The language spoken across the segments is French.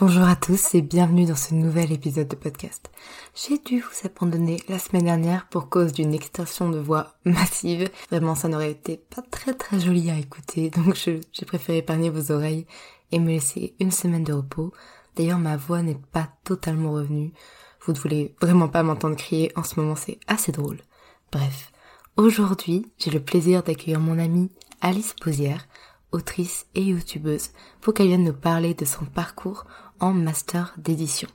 Bonjour à tous et bienvenue dans ce nouvel épisode de podcast. J'ai dû vous abandonner la semaine dernière pour cause d'une extension de voix massive. Vraiment, ça n'aurait été pas très très joli à écouter, donc j'ai préféré épargner vos oreilles et me laisser une semaine de repos. D'ailleurs, ma voix n'est pas totalement revenue. Vous ne voulez vraiment pas m'entendre crier en ce moment, c'est assez drôle. Bref, aujourd'hui, j'ai le plaisir d'accueillir mon amie Alice Posière, autrice et youtubeuse, pour qu'elle vienne nous parler de son parcours en master d'édition.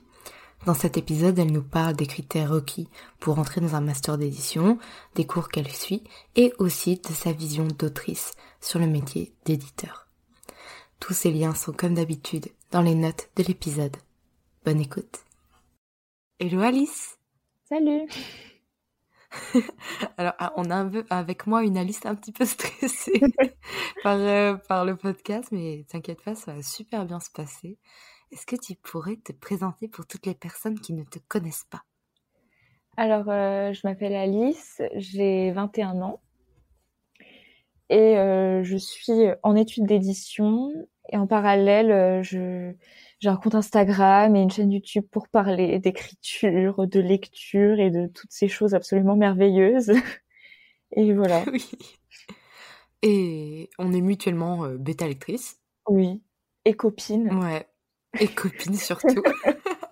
Dans cet épisode, elle nous parle des critères requis pour entrer dans un master d'édition, des cours qu'elle suit et aussi de sa vision d'autrice sur le métier d'éditeur. Tous ces liens sont comme d'habitude dans les notes de l'épisode. Bonne écoute. Hello Alice Salut Alors, ah, on a un peu, avec moi une Alice un petit peu stressée par, euh, par le podcast, mais t'inquiète pas, ça va super bien se passer. Est-ce que tu pourrais te présenter pour toutes les personnes qui ne te connaissent pas? Alors, euh, je m'appelle Alice, j'ai 21 ans et euh, je suis en études d'édition et en parallèle, euh, je j'ai un compte Instagram et une chaîne YouTube pour parler d'écriture, de lecture et de toutes ces choses absolument merveilleuses. et voilà. Oui. Et on est mutuellement bêta lectrice. Oui. Et copine. Ouais. Et copine surtout.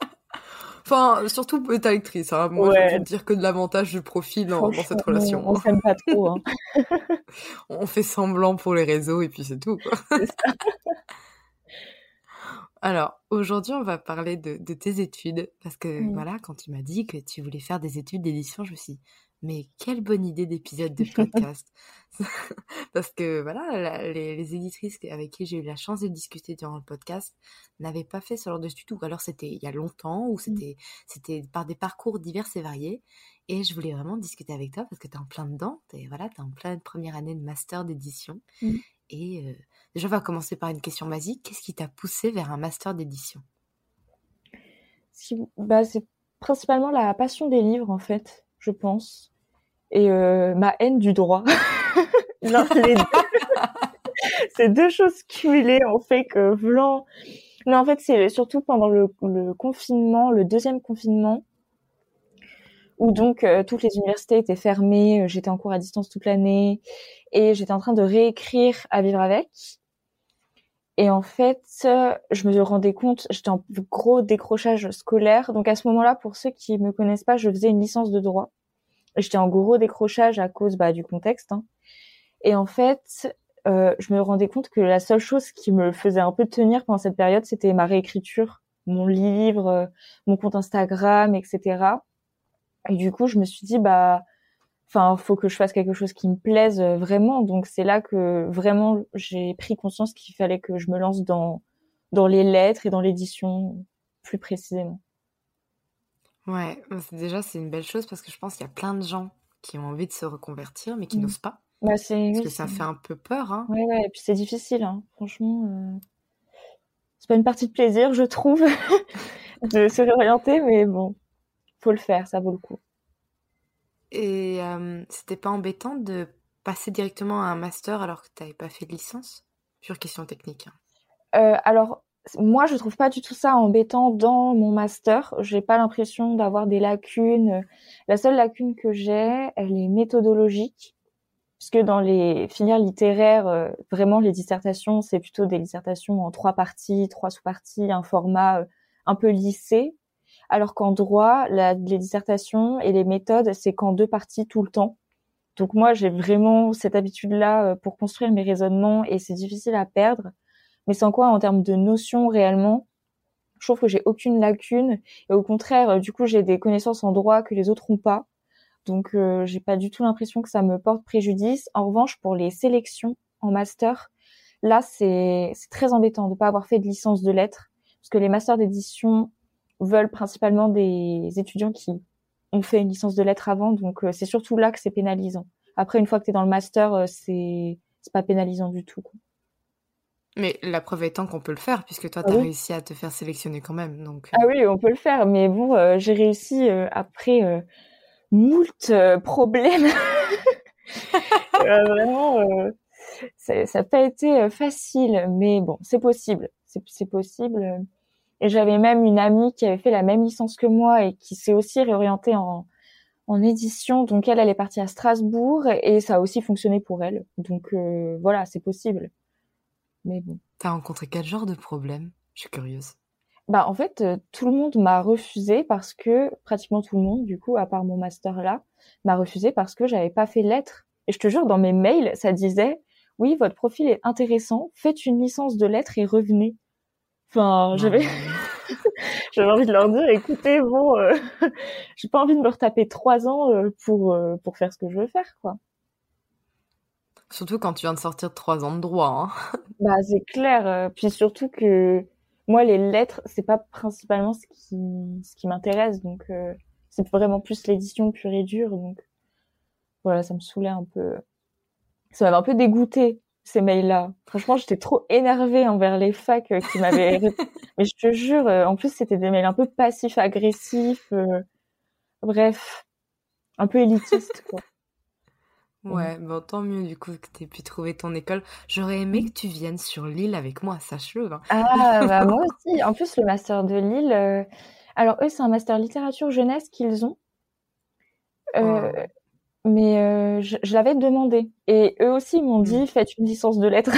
enfin, surtout bêta lectrice. Hein. Moi, je vais dire que de l'avantage du profil dans, dans, cette relation. On s'aime pas trop. Hein. on fait semblant pour les réseaux et puis c'est tout. Quoi. Alors, aujourd'hui, on va parler de, de, tes études. Parce que, voilà, quand tu m'as dit que tu voulais faire des études d'édition, je me suis dit, mais quelle bonne idée d'épisode de podcast. Parce que voilà, les, les, éditrices avec qui j'ai eu la chance de discuter durant le podcast n'avaient pas fait ce genre de tuto. Alors c'était il y a longtemps ou mmh. c'était par des parcours divers et variés. Et je voulais vraiment discuter avec toi parce que tu es en plein dedans. Tu voilà, es en pleine première année de master d'édition. Mmh. Et euh, déjà, on va commencer par une question basique. Qu'est-ce qui t'a poussé vers un master d'édition? Bah, C'est principalement la passion des livres, en fait, je pense et euh, ma haine du droit. non, deux... Ces deux choses cumulées ont fait que blanc. Non, en fait, c'est surtout pendant le, le, confinement, le deuxième confinement, où donc euh, toutes les universités étaient fermées, euh, j'étais en cours à distance toute l'année, et j'étais en train de réécrire à vivre avec. Et en fait, je me rendais compte, j'étais en gros décrochage scolaire. Donc à ce moment-là, pour ceux qui me connaissent pas, je faisais une licence de droit. J'étais en gros décrochage à cause bah, du contexte. Hein. Et en fait, euh, je me rendais compte que la seule chose qui me faisait un peu tenir pendant cette période, c'était ma réécriture, mon livre, euh, mon compte Instagram, etc. Et du coup, je me suis dit, bah, enfin, faut que je fasse quelque chose qui me plaise euh, vraiment. Donc c'est là que vraiment j'ai pris conscience qu'il fallait que je me lance dans dans les lettres et dans l'édition plus précisément. Ouais, déjà c'est une belle chose parce que je pense qu'il y a plein de gens qui ont envie de se reconvertir mais qui mmh. n'osent pas. Bah, parce que ça fait un peu peur. Hein. Ouais, ouais, et puis c'est difficile, hein. franchement. Euh... C'est pas une partie de plaisir, je trouve, de se réorienter, mais bon, faut le faire, ça vaut le coup. Et euh, c'était pas embêtant de passer directement à un master alors que tu n'avais pas fait de licence? Pure question technique. Hein. Euh, alors, moi, je trouve pas du tout ça embêtant dans mon master. J'ai pas l'impression d'avoir des lacunes. La seule lacune que j'ai, elle est méthodologique, puisque dans les filières littéraires, euh, vraiment les dissertations, c'est plutôt des dissertations en trois parties, trois sous-parties, un format un peu lissé. Alors qu'en droit, les dissertations et les méthodes, c'est qu'en deux parties tout le temps. Donc moi, j'ai vraiment cette habitude-là euh, pour construire mes raisonnements et c'est difficile à perdre. Mais sans quoi, en termes de notions réellement, je trouve que j'ai aucune lacune et au contraire, euh, du coup, j'ai des connaissances en droit que les autres n'ont pas. Donc, euh, j'ai pas du tout l'impression que ça me porte préjudice. En revanche, pour les sélections en master, là, c'est très embêtant de pas avoir fait de licence de lettres parce que les masters d'édition veulent principalement des étudiants qui on fait une licence de lettres avant, donc euh, c'est surtout là que c'est pénalisant. Après, une fois que tu es dans le master, euh, c'est c'est pas pénalisant du tout. Mais la preuve étant qu'on peut le faire, puisque toi, tu as ah réussi à te faire sélectionner quand même. Donc... Euh. Ah oui, on peut le faire, mais bon, j'ai réussi après moult problèmes. vraiment, ça n'a pas été facile, mais bon, c'est possible. C'est possible. Et j'avais même une amie qui avait fait la même licence que moi et qui s'est aussi réorientée en, en édition. Donc elle, elle est partie à Strasbourg et ça a aussi fonctionné pour elle. Donc euh, voilà, c'est possible. Mais bon. T'as rencontré quel genre de problème? Je suis curieuse. Bah en fait, euh, tout le monde m'a refusé parce que pratiquement tout le monde, du coup, à part mon master là, m'a refusé parce que j'avais pas fait lettres. Et je te jure, dans mes mails, ça disait oui, votre profil est intéressant, faites une licence de lettres et revenez. Enfin, j'avais j'avais envie de leur dire, écoutez, bon, euh, j'ai pas envie de me retaper trois ans euh, pour euh, pour faire ce que je veux faire, quoi. Surtout quand tu viens de sortir de trois ans de droit. Hein. Bah c'est clair. Puis surtout que moi les lettres, c'est pas principalement ce qui ce qui m'intéresse, donc c'est vraiment plus l'édition pure et dure. Donc voilà, ça me saoulait un peu. Ça m'avait un peu dégoûté ces mails-là. Franchement, j'étais trop énervée envers les facs euh, qui m'avaient. Mais je te jure, euh, en plus, c'était des mails un peu passifs-agressifs. Euh, bref, un peu élitistes, quoi. Ouais, bon, tant mieux du coup que tu aies pu trouver ton école. J'aurais aimé que tu viennes sur Lille avec moi, sache-le. Hein. Ah, bah moi aussi. En plus, le master de Lille, alors eux, c'est un master littérature jeunesse qu'ils ont. Euh, mais euh, je, je l'avais demandé. Et eux aussi m'ont dit, hmm. faites une licence de lettres.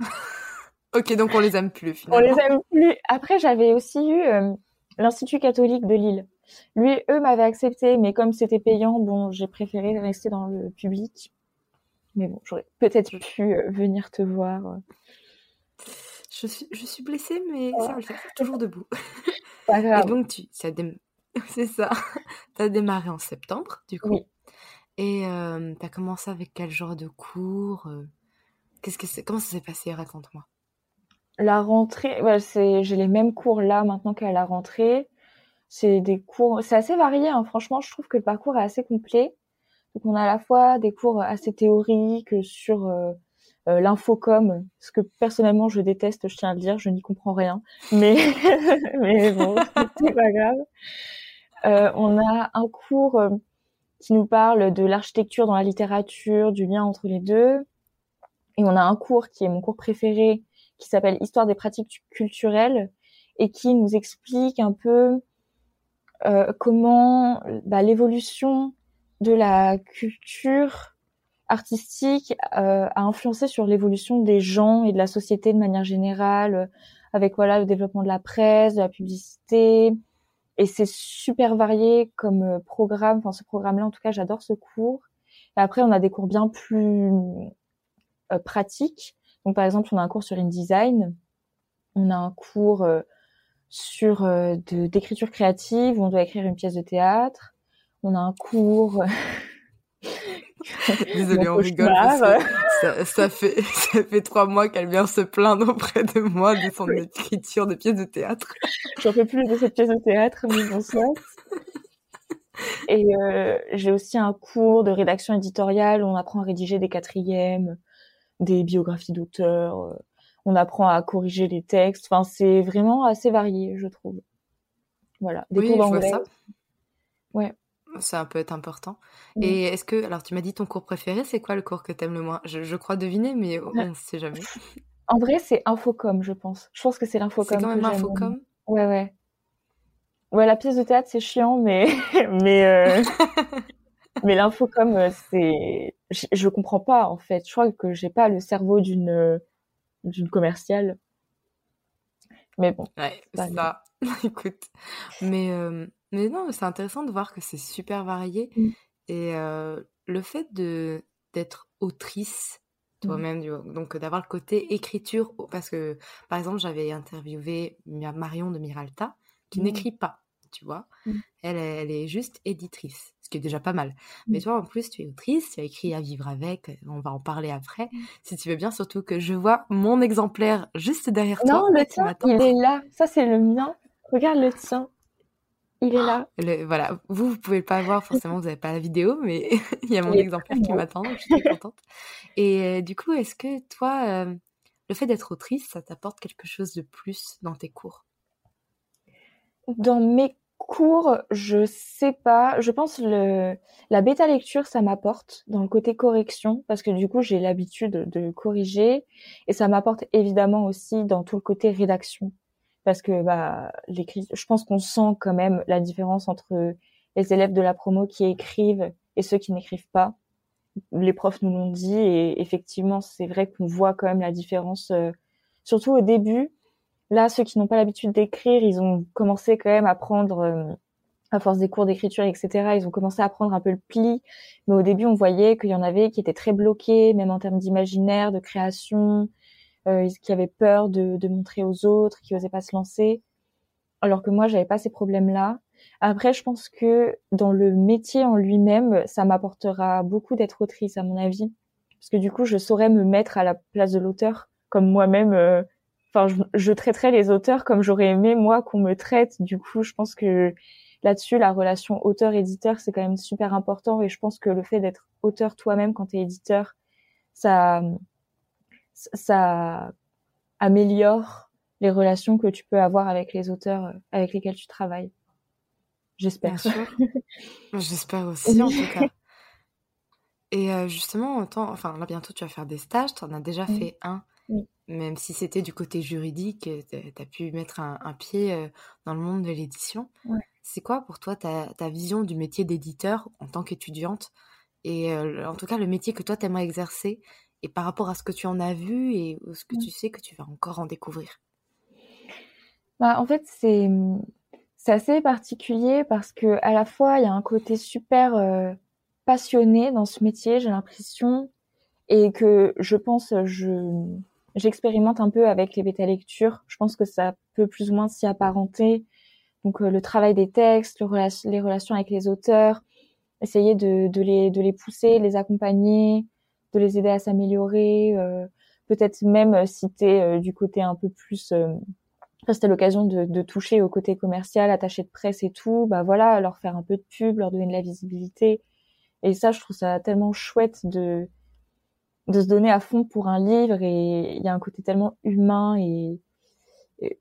ok, donc on les aime plus finalement. On les aime plus. Après, j'avais aussi eu euh, l'Institut catholique de Lille. Lui, eux m'avaient accepté, mais comme c'était payant, bon, j'ai préféré rester dans le public. Mais bon, j'aurais peut-être pu euh, venir te voir. Je suis, je suis blessée, mais ça va le faire. Toujours debout. Pas grave. Et donc, tu, ça c'est ça. Tu as démarré en septembre, du coup. Oui. Et tu as commencé avec quel genre de cours Qu'est-ce que Comment ça s'est passé? Raconte-moi. La rentrée, j'ai les mêmes cours là maintenant qu'à la rentrée. C'est des cours, c'est assez varié. Hein. Franchement, je trouve que le parcours est assez complet. Donc on a à la fois des cours assez théoriques sur euh, l'infocom, ce que personnellement je déteste, je tiens à le dire, je n'y comprends rien. Mais mais bon, c'est pas grave. Euh, on a un cours qui nous parle de l'architecture dans la littérature, du lien entre les deux. Et on a un cours qui est mon cours préféré, qui s'appelle Histoire des pratiques culturelles, et qui nous explique un peu euh, comment bah, l'évolution de la culture artistique euh, a influencé sur l'évolution des gens et de la société de manière générale, avec voilà le développement de la presse, de la publicité, et c'est super varié comme euh, programme. Enfin, ce programme-là, en tout cas, j'adore ce cours. Et après, on a des cours bien plus euh, pratiques. Donc, par exemple, on a un cours sur InDesign. On a un cours euh, sur de d'écriture créative où on doit écrire une pièce de théâtre. On a un cours Désolée, on rigole. Ça, ça, fait, ça fait trois mois qu'elle vient se plaindre auprès de moi de son écriture de pièce de théâtre. J'en peux plus de cette pièce de théâtre, mais bon Et euh, j'ai aussi un cours de rédaction éditoriale où on apprend à rédiger des quatrièmes, des biographies d'auteurs, euh, on apprend à corriger les textes. Enfin, c'est vraiment assez varié, je trouve. Voilà, des cours d'anglais. Ouais. Ça peut être important. Et est-ce que, alors tu m'as dit ton cours préféré, c'est quoi le cours que t'aimes le moins? Je, crois deviner, mais on ne sait jamais. En vrai, c'est Infocom, je pense. Je pense que c'est l'Infocom. C'est quand même Infocom Ouais, ouais. Ouais, la pièce de théâtre, c'est chiant, mais, mais, euh... mais l'infocom, euh, c'est, je, je, comprends pas, en fait. Je crois que j'ai pas le cerveau d'une, d'une commerciale. Mais bon. Ouais, ça. Écoute. Mais, euh... mais non, c'est intéressant de voir que c'est super varié. Mm. Et euh, le fait de, d'être autrice, Mmh. toi-même, donc d'avoir le côté écriture, parce que par exemple j'avais interviewé Marion de Miralta, qui mmh. n'écrit pas, tu vois, mmh. elle, elle est juste éditrice, ce qui est déjà pas mal. Mais toi en plus tu es autrice, tu as écrit à vivre avec, on va en parler après, si tu veux bien, surtout que je vois mon exemplaire juste derrière toi. Non, le tien, il est là, ça c'est le mien, regarde le tien. Il est là. voilà, vous, vous pouvez pas voir, forcément, vous n'avez pas la vidéo, mais il y a mon exemplaire qui m'attend, je suis contente. Et euh, du coup, est-ce que toi, euh, le fait d'être autrice, ça t'apporte quelque chose de plus dans tes cours? Dans mes cours, je sais pas. Je pense le la bêta lecture, ça m'apporte dans le côté correction, parce que du coup, j'ai l'habitude de corriger, et ça m'apporte évidemment aussi dans tout le côté rédaction parce que bah je pense qu'on sent quand même la différence entre les élèves de la promo qui écrivent et ceux qui n'écrivent pas. Les profs nous l'ont dit et effectivement c'est vrai qu'on voit quand même la différence, euh, surtout au début. Là, ceux qui n'ont pas l'habitude d'écrire, ils ont commencé quand même à prendre, euh, à force des cours d'écriture, etc. Ils ont commencé à prendre un peu le pli. Mais au début, on voyait qu'il y en avait qui étaient très bloqués, même en termes d'imaginaire, de création, qui avaient peur de, de, montrer aux autres, qui osaient pas se lancer. Alors que moi, j'avais pas ces problèmes-là. Après, je pense que dans le métier en lui-même, ça m'apportera beaucoup d'être autrice, à mon avis, parce que du coup, je saurais me mettre à la place de l'auteur, comme moi-même. Euh, enfin, je, je, traiterais les auteurs comme j'aurais aimé moi qu'on me traite. Du coup, je pense que là-dessus, la relation auteur-éditeur, c'est quand même super important. Et je pense que le fait d'être auteur toi-même quand tu es éditeur, ça, ça améliore les relations que tu peux avoir avec les auteurs euh, avec lesquels tu travailles. J'espère. J'espère aussi, en tout cas. Et euh, justement, enfin là bientôt tu vas faire des stages, tu en as déjà fait un, même si c'était du côté juridique, euh, tu as pu mettre un, pied dans le monde de l'édition. C'est quoi pour toi ta, ta, vision du métier d'éditeur en tant qu'étudiante Et en tout cas, le métier que toi t'aimerais exercer et par rapport à ce que tu en as vu et ce que mmh. tu sais que tu vas encore en découvrir? Bah, En fait, c'est, c'est assez particulier parce que à la fois, il y a un côté super euh, passionné dans ce métier, j'ai l'impression, et que je pense, je, j'expérimente un peu avec les bêta-lectures. Je pense que ça peut plus ou moins s'y apparenter. Donc, euh, le travail des textes, les relations avec les auteurs, essayer de, de, les, de les pousser, les accompagner, de les aider à s'améliorer, euh, peut-être même euh, si tu es euh, du côté un peu plus c'était l'occasion de, toucher au côté commercial, attaché de presse et tout, bah voilà, leur faire un peu de pub, leur donner de la visibilité. Et ça, je trouve ça tellement chouette de de se donner à fond pour un livre et il y a un côté tellement humain et,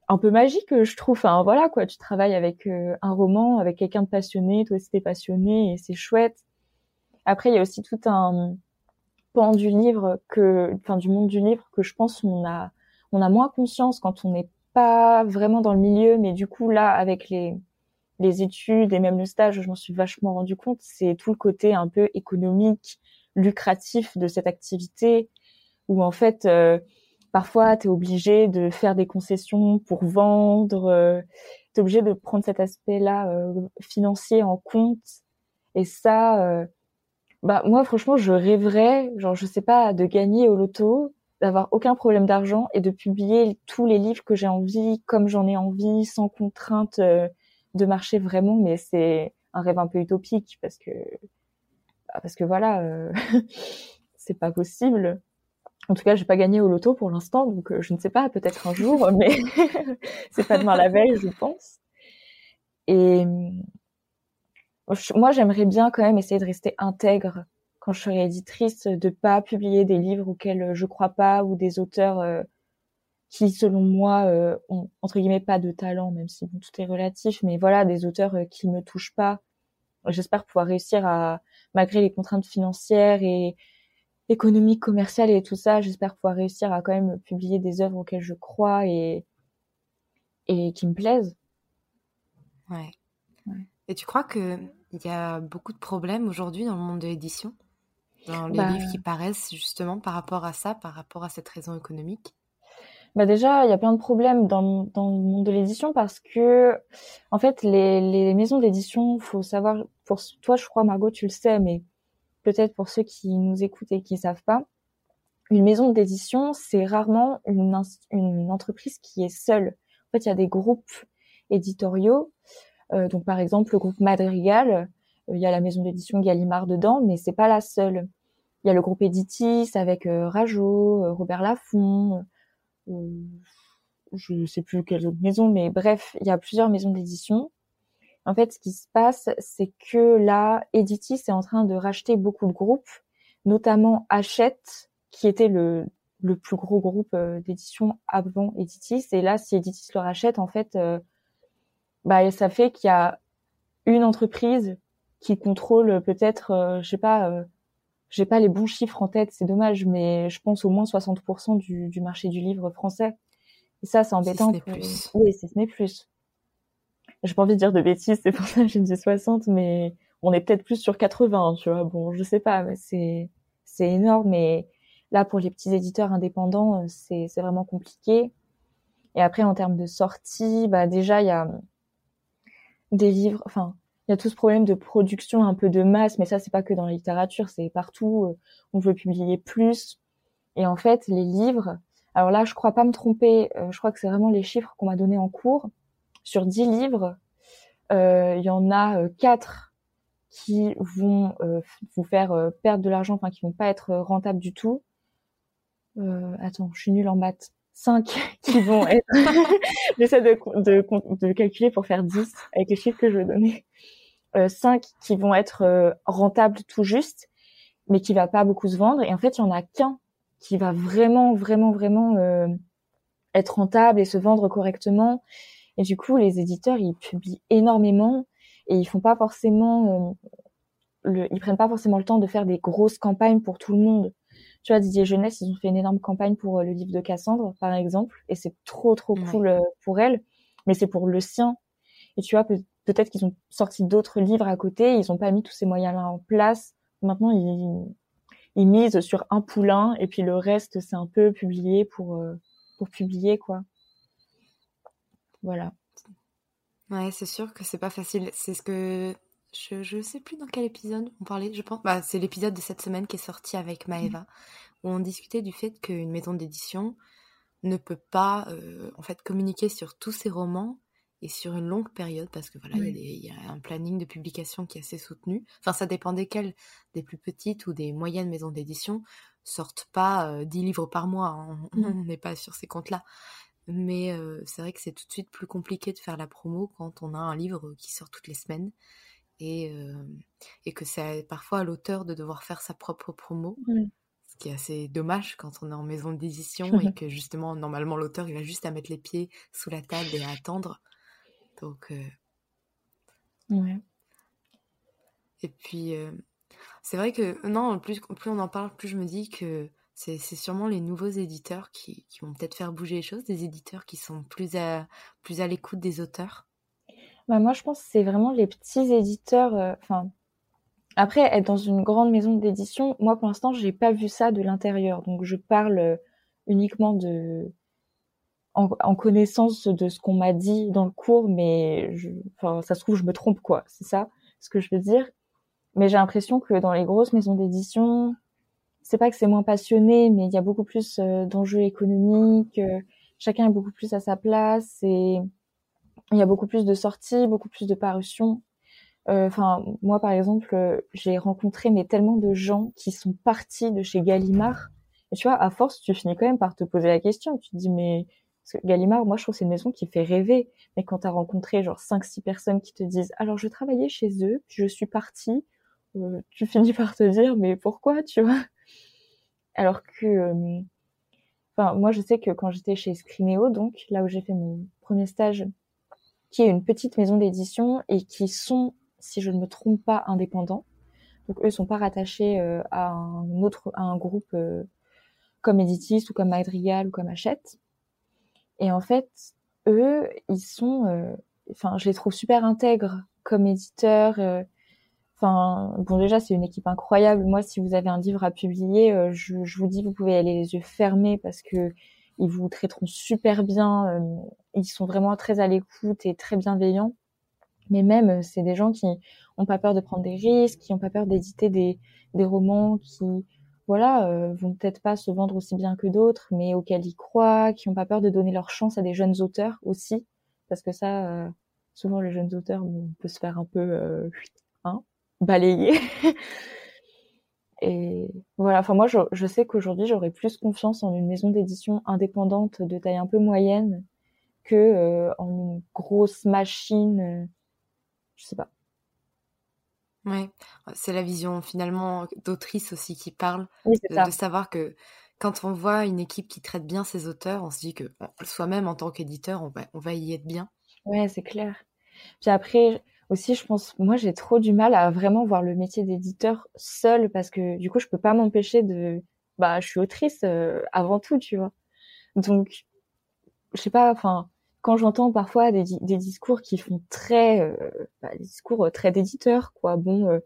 un peu magique, je trouve. Enfin voilà quoi, tu travailles avec un roman, avec quelqu'un de passionné, toi aussi t'es passionné et c'est chouette. Après, il y a aussi tout un du livre que, enfin, du monde du livre que je pense on a, on a moins conscience quand on n'est pas vraiment dans le milieu, mais du coup là, avec les, les études et même le stage, je m'en suis vachement rendu compte, c'est tout le côté un peu économique, lucratif de cette activité, où en fait, euh, parfois, tu es obligé de faire des concessions pour vendre, euh, tu es obligé de prendre cet aspect-là euh, financier en compte. Et ça, euh, bah moi franchement je rêverais genre je sais pas de gagner au loto d'avoir aucun problème d'argent et de publier tous les livres que j'ai envie comme j'en ai envie sans contrainte euh, de marcher vraiment. Mais c'est un rêve un peu utopique parce que bah, parce que voilà euh, c'est pas possible. En tout cas j'ai pas gagné au loto pour l'instant donc euh, je ne sais pas peut-être un jour mais c'est pas demain la veille je pense. Et moi, j'aimerais bien quand même essayer de rester intègre quand je serai éditrice, de pas publier des livres auxquels je crois pas ou des auteurs euh, qui, selon moi, euh, ont entre guillemets pas de talent, même si tout est relatif. Mais voilà, des auteurs euh, qui me touchent pas. J'espère pouvoir réussir à, malgré les contraintes financières et économiques, commerciales et tout ça, j'espère pouvoir réussir à quand même publier des œuvres auxquelles je crois et et qui me plaisent. Ouais. Et tu crois que il y a beaucoup de problèmes aujourd'hui dans le monde de l'édition, dans les bah livres qui paraissent justement par rapport à ça, par rapport à cette raison économique bah déjà, il y a plein de problèmes dans, dans le monde de l'édition parce que, en fait, les, les maisons d'édition, faut savoir, pour toi, je crois, Margot, tu le sais, mais peut-être pour ceux qui nous écoutent et qui savent pas, une maison d'édition, c'est rarement une, une entreprise qui est seule. En fait, il y a des groupes éditoriaux donc par exemple le groupe Madrigal, euh, il y a la maison d'édition Gallimard dedans, mais c'est pas la seule. Il y a le groupe Editis avec euh, Rajo, Robert Laffont, je sais plus quelles autres maisons, mais bref, il y a plusieurs maisons d'édition. En fait, ce qui se passe, c'est que là, Editis est en train de racheter beaucoup de groupes, notamment Hachette, qui était le, le plus gros groupe d'édition avant Editis. Et là, si Editis le rachète, en fait, bah ça fait qu'il y a une entreprise qui contrôle peut-être, euh, je sais pas, euh, j'ai pas les bons chiffres en tête, c'est dommage, mais je pense au moins 60% du, du marché du livre français. Et ça, c'est embêtant. Si ce n'est plus. Oui, si ce n'est plus. J'ai pas envie de dire de bêtises, c'est pour ça que j'ai dit 60, mais on est peut-être plus sur 80, tu vois. Bon, je sais pas, mais c'est c'est énorme. Mais là, pour les petits éditeurs indépendants, euh, c'est c'est vraiment compliqué. Et après, en termes de sortie, bah déjà, il y a des livres, enfin, il y a tout ce problème de production un peu de masse, mais ça, c'est pas que dans la littérature, c'est partout. Euh, on veut publier plus. Et en fait, les livres, alors là, je crois pas me tromper, euh, je crois que c'est vraiment les chiffres qu'on m'a donnés en cours. Sur 10 livres, euh, il y en a quatre qui vont vous faire perdre de l'argent, enfin qui vont pas être rentables du tout. attends, je suis nulle en maths. 5 qui vont être... J'essaie de, de, de, calculer pour faire 10 avec les chiffres que je vais donner. Euh, 5 qui vont être euh, rentables tout juste, mais qui va pas beaucoup se vendre. Et en fait, il y en a qu'un qui va vraiment, vraiment, vraiment euh, être rentable et se vendre correctement. Et du coup, les éditeurs, ils publient énormément et ils font pas forcément... Euh, le, ils prennent pas forcément le temps de faire des grosses campagnes pour tout le monde tu vois, Didier Jeunesse, ils ont fait une énorme campagne pour euh, le livre de Cassandre, par exemple, et c'est trop, trop cool euh, pour elle, mais c'est pour le sien. Et tu vois, peut-être qu'ils ont sorti d'autres livres à côté, ils n'ont pas mis tous ces moyens-là en place. Maintenant, ils, ils misent sur un poulain, et puis le reste, c'est un peu publié pour, euh, pour publier, quoi. Voilà. Ouais, c'est sûr que c'est pas facile. C'est ce que je, ne sais plus dans quel épisode on parlait, je pense. Bah, c'est l'épisode de cette semaine qui est sorti avec Maeva, mmh. où on discutait du fait qu'une maison d'édition ne peut pas euh, en fait communiquer sur tous ses romans et sur une longue période parce que voilà il y, a un planning de publication qui est assez soutenu. Enfin ça dépend desquelles, des plus petites ou des moyennes maisons d'édition sortent pas 10 euh, livres par mois. Hein. Mmh. On n'est pas sur ces comptes-là. Mais euh, c'est vrai que c'est tout de suite plus compliqué de faire la promo quand on a un livre qui sort toutes les semaines et, et que c'est parfois à l'auteur de devoir faire sa propre promo. Ce qui est assez dommage quand on est en maison d'édition et que justement, normalement, l'auteur, il a juste à mettre les pieds sous la table et à attendre. Donc. Ouais. Et puis, c'est vrai que, non, plus, plus on en parle, plus je me dis que c'est sûrement les nouveaux éditeurs qui, qui vont peut-être faire bouger les choses, des éditeurs qui sont plus à, plus à l'écoute des auteurs. Bah moi, je pense que c'est vraiment les petits éditeurs. Euh, enfin, après, être dans une grande maison d'édition, moi, pour l'instant, j'ai pas vu ça de l'intérieur. Donc, je parle euh, uniquement de en, connaissance de ce qu'on m'a dit dans le cours, mais je... enfin, ça se trouve, je me trompe, quoi. C'est ça ce que je veux dire? Mais j'ai l'impression que dans les grosses maisons d'édition, c'est pas que c'est moins passionné, mais il y a beaucoup plus euh, d'enjeux économiques. chacun est beaucoup plus à sa place et il y a beaucoup plus de sorties, beaucoup plus de parutions. Euh, enfin, moi, par exemple, euh, j'ai rencontré mais tellement de gens qui sont partis de chez Gallimard. Et tu vois, à force, tu finis quand même par te poser la question. Tu te dis, mais Parce Gallimard, moi, je trouve c'est une maison qui fait rêver. Mais quand tu as rencontré genre 5-6 personnes qui te disent « Alors, je travaillais chez eux, puis je suis partie euh, tu finis par te dire « Mais pourquoi ?» tu vois Alors que... Enfin, moi, je sais que quand j'étais chez Scrineo, donc, là où j'ai fait mon premier stage, qui est une petite maison d'édition et qui sont, si je ne me trompe pas, indépendants. Donc, eux sont pas rattachés euh, à un autre, à un groupe comme Editis ou comme Madrigal ou comme Hachette. Et en fait, eux, ils sont, euh, enfin, je les trouve super intègres comme éditeurs. Euh, enfin, bon, déjà, c'est une équipe incroyable. Moi, si vous avez un livre à publier, euh, je, je, vous dis, vous pouvez aller les yeux fermés parce que ils vous traiteront super bien. ils sont vraiment très à l'écoute et très bienveillants. Mais même, c'est des gens qui ont pas peur de prendre des risques, qui ont pas peur d'éditer des, des romans qui voilà, euh, vont peut-être pas se vendre aussi bien que d'autres, mais auxquels ils croient, qui ont pas peur de donner leur chance à des jeunes auteurs aussi, parce que ça, euh, souvent les jeunes auteurs, on peut se faire un peu euh, hein, balayer. Et voilà, enfin moi je, je sais qu'aujourd'hui j'aurais plus confiance en une maison d'édition indépendante de taille un peu moyenne que euh, en une grosse machine, euh, je sais pas. Ouais, c'est la vision finalement d'autrice aussi qui parle, Oui, de, de savoir que quand on voit une équipe qui traite bien ses auteurs, on se dit que soi-même en tant qu'éditeur, on va, on va y être bien. Ouais, c'est clair. Puis après aussi, je pense, moi j'ai trop du mal à vraiment voir le métier d'éditeur seul parce que du coup, je peux pas m'empêcher de, bah, je suis autrice euh, avant tout, tu vois. Donc, je sais pas, enfin, quand j'entends parfois des, des, discours qui font très, euh, bah, des discours très d'éditeurs, quoi. Bon, euh,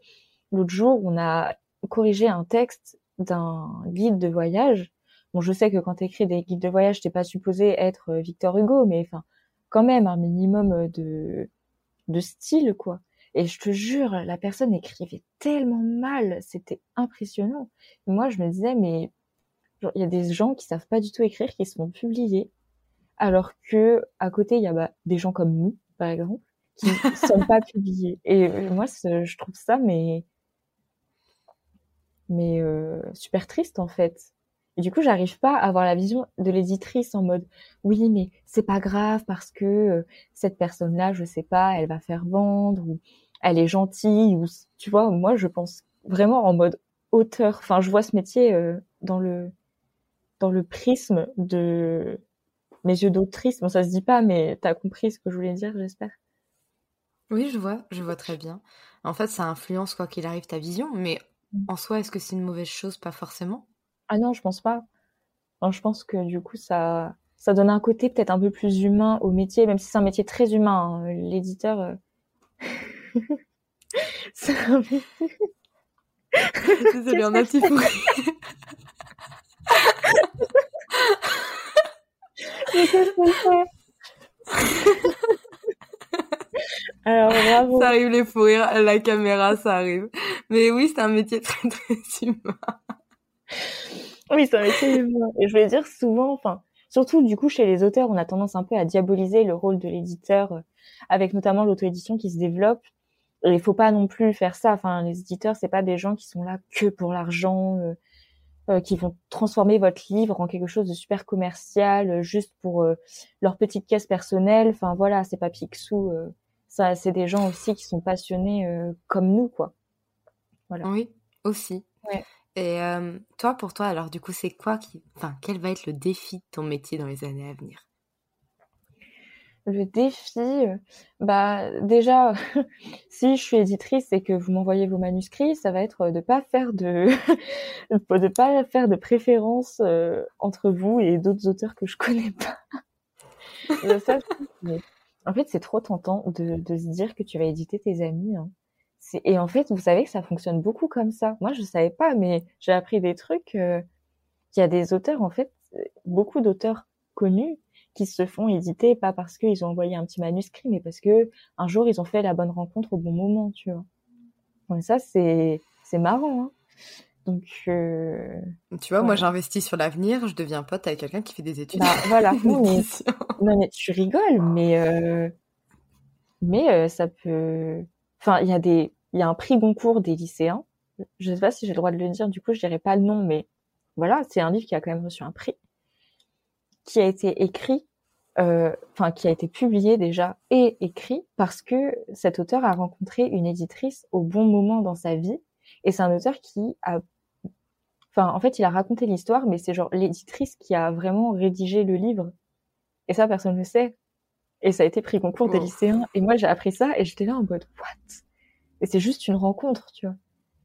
l'autre jour, on a corrigé un texte d'un guide de voyage. Bon, je sais que quand tu écris des guides de voyage, t'es pas supposé être euh, Victor Hugo, mais enfin, quand même un minimum de de style, quoi. Et je te jure, la personne écrivait tellement mal, c'était impressionnant. Et moi, je me disais, mais il y a des gens qui savent pas du tout écrire, qui se font publier alors que à côté il y a bah, des gens comme nous par exemple qui ne sont pas publiés et euh, moi je trouve ça mais mais euh, super triste en fait et du coup j'arrive pas à avoir la vision de l'éditrice en mode oui mais c'est pas grave parce que euh, cette personne là je sais pas elle va faire vendre ou elle est gentille ou tu vois moi je pense vraiment en mode auteur enfin je vois ce métier euh, dans le dans le prisme de mes yeux d'autrice. Bon, ça se dit pas, mais t'as compris ce que je voulais dire, j'espère. Oui, je vois, je vois très bien. En fait, ça influence quoi qu'il arrive ta vision, mais Mm. en soi, est-ce que c'est une mauvaise chose? Pas forcément. Ah non, je pense pas. Je pense que du coup, ça, ça donne un côté peut-être un peu plus humain au métier, même si c'est un métier très humain. hein. L'éditeur, euh... c'est un métier- Désolée, on a un petit fou. Alors bravo. Ça arrive les fous rires, la caméra, ça arrive. Mais oui, c'est un métier très très humain. Oui, c'est un métier humain. Et je voulais dire souvent, enfin, surtout du coup chez les auteurs, on a tendance un peu à diaboliser le rôle de l'éditeur, euh, avec notamment l'auto-édition qui se développe. Et il faut pas non plus faire ça. Enfin, les éditeurs, c'est pas des gens qui sont là que pour l'argent, euh, euh, qui vont transformer votre livre en quelque chose de super commercial, juste pour leur petite caisse personnelle. Enfin voilà, c'est pas Picsou. ça, c'est des gens aussi qui sont passionnés comme nous, quoi. Oui, aussi. Ouais. Et euh, toi, pour toi, alors du coup, c'est quoi qui, enfin, quel va être le défi de ton métier dans les années à venir? Le défi, euh, bah déjà, si je suis éditrice et que vous m'envoyez vos manuscrits, ça va être de pas faire de de pas faire de préférence euh, entre vous et d'autres auteurs que je connais pas. Mais en fait, c'est trop tentant de, de se dire que tu vas éditer tes amis. hein. Et en fait, vous savez que ça fonctionne beaucoup comme ça. Moi, je savais pas, mais j'ai appris des trucs. euh, Il y a des auteurs, en fait, euh, beaucoup d'auteurs connus qui se font éditer pas parce qu'ils ont envoyé un petit manuscrit, mais parce que un jour ils ont fait la bonne rencontre au bon moment, tu vois. Et ça, c'est c'est marrant. Hein. Donc euh, Tu vois, moi, j'investis sur l'avenir, je deviens pote avec quelqu'un qui fait des études. bah voilà. Non mais, non mais tu rigoles, mais euh, mais euh, ça peut. Enfin, il y a des il y a un prix Goncourt des lycéens. Je sais pas si j'ai le droit de le dire. Du coup, je dirais pas le nom, mais voilà, c'est un livre qui a quand même reçu un prix, qui a été écrit enfin qui a été publié déjà et écrit parce que cet auteur a rencontré une éditrice au bon moment dans sa vie et c'est un auteur qui a enfin en fait il a raconté l'histoire mais c'est genre l'éditrice qui a vraiment rédigé le livre et ça personne ne le sait et ça a été pris concours des lycéens. Et moi j'ai appris ça et j'étais là en mode what? Et c'est juste une rencontre tu vois.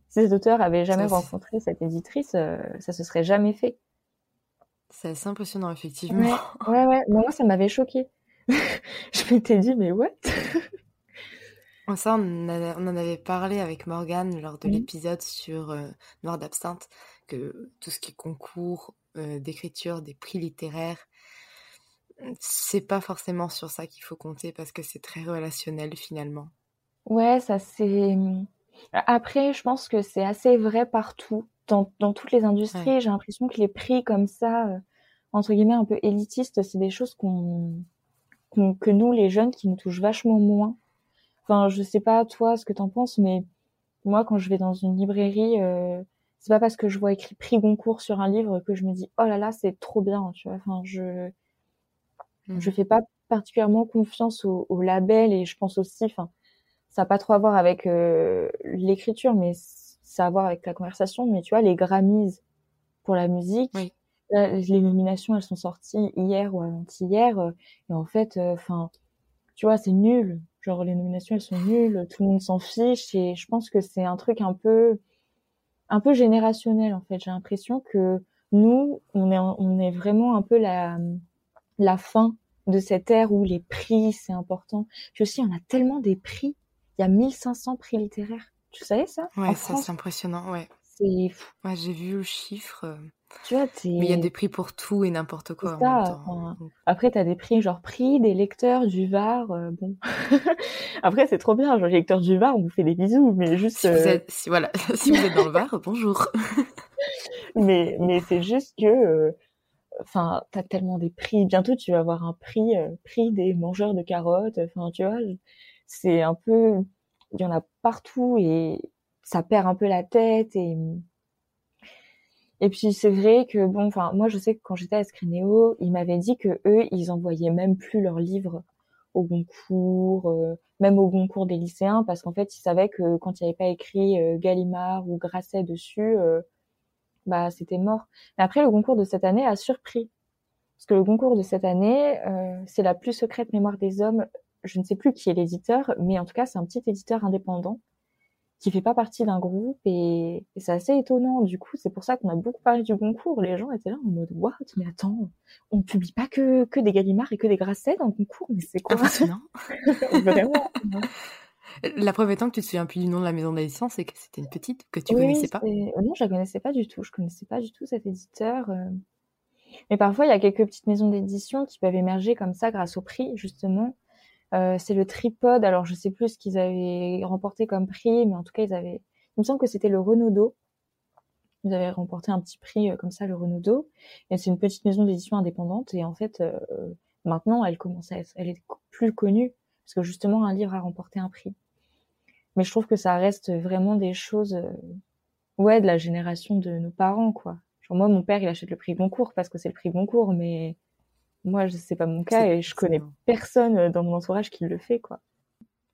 Si cet auteur avait jamais rencontré cette éditrice euh, ça se serait jamais fait. C'est assez impressionnant, effectivement. Ouais, ouais, moi, ça m'avait choqué. je m'étais dit, mais what? Ça, on, en avait parlé avec Morgane lors de l'épisode sur euh, Noir d'absinthe, que tout ce qui est concours euh, d'écriture, des prix littéraires, c'est pas forcément sur ça qu'il faut compter parce que c'est très relationnel finalement. Ouais, ça c'est. Après, je pense que c'est assez vrai partout dans, dans toutes les industries, j'ai l'impression que les prix comme ça, euh, entre guillemets, un peu élitistes, c'est des choses qu'on, que nous, les jeunes, qui nous touchent vachement moins. Enfin, je sais pas toi ce que t'en penses, mais moi, quand je vais dans une librairie, euh, c'est pas parce que je vois écrit prix Goncourt sur un livre que je me dis oh là là, c'est trop bien, tu vois. Enfin, je mmh. je fais pas particulièrement confiance au, au label et je pense aussi, enfin, ça n'a pas trop à voir avec euh, l'écriture, mais ça a à voir avec la conversation, mais tu vois, les Grammys pour la musique, les nominations, elles sont sorties hier ou avant-hier, euh, et en fait, euh, enfin, tu vois, c'est nul. Genre, les nominations, elles sont nulles, tout le monde s'en fiche, et je pense que c'est un truc un peu, un peu générationnel, en fait. J'ai l'impression que nous, on est, on est vraiment un peu la, la fin de cette ère où les prix, c'est important. Puis aussi, on a tellement des prix. Il y a 1500 prix littéraires. Tu savais ça? Ouais, ça c'est impressionnant, ouais. C'est fou. Ouais, j'ai vu le chiffre. Euh, tu vois, Mais il y a des prix pour tout et n'importe quoi. Après, t'as des prix, genre prix des lecteurs du Var. Euh, bon. Après, c'est trop bien. Genre, les lecteurs du Var, on vous fait des bisous, mais juste. Si vous euh, êtes, si, voilà, si vous êtes dans le Var, bonjour. mais, mais c'est juste que. Enfin, t'as tellement des prix. Bientôt, tu vas avoir un prix, prix des mangeurs de carottes. Enfin, tu vois, c'est un peu il y en a partout et ça perd un peu la tête et et puis c'est vrai que bon enfin moi je sais que quand j'étais à Scrineo, ils m'avaient dit que eux ils envoyaient même plus leurs livres au concours euh, même au concours des lycéens parce qu'en fait ils savaient que quand il n'y avait pas écrit euh, Gallimard ou Grasset dessus euh, bah c'était mort. Mais après le concours de cette année a surpris parce que le concours de cette année c'est la plus secrète mémoire des hommes je ne sais plus qui est l'éditeur, mais en tout cas, c'est un petit éditeur indépendant qui fait pas partie d'un groupe et, c'est assez étonnant. Du coup, c'est pour ça qu'on a beaucoup parlé du concours. Les gens étaient là en mode what? Mais attends, on ne publie pas que que des Gallimard et que des Grasset dans le concours, mais c'est quoi? Impressionnant. Vraiment. La preuve étant que tu te souviens plus du nom de la maison d'édition, c'est que c'était une petite que tu connaissais pas. Non, je la connaissais pas du tout. Je connaissais pas du tout cet éditeur. Euh. Mais parfois, il y a quelques petites maisons d'édition qui peuvent émerger comme ça grâce au prix, justement. Euh, c'est le tripode. Alors, je sais plus ce qu'ils avaient remporté comme prix, mais en tout cas, ils avaient. Il me semble que c'était le Renaudot. Ils avaient remporté un petit prix euh, comme ça, le Renaudot. Et c'est une petite maison d'édition indépendante. Et en fait, euh, maintenant, elle commence à être, elle est plus connue parce que justement, un livre a remporté un prix. Mais je trouve que ça reste vraiment des choses, ouais, de la génération de nos parents, quoi. Genre moi, mon père, il achète le prix Goncourt parce que c'est le prix Goncourt, mais moi, sais pas mon cas et je connais personne euh, dans mon entourage qui le fait, quoi.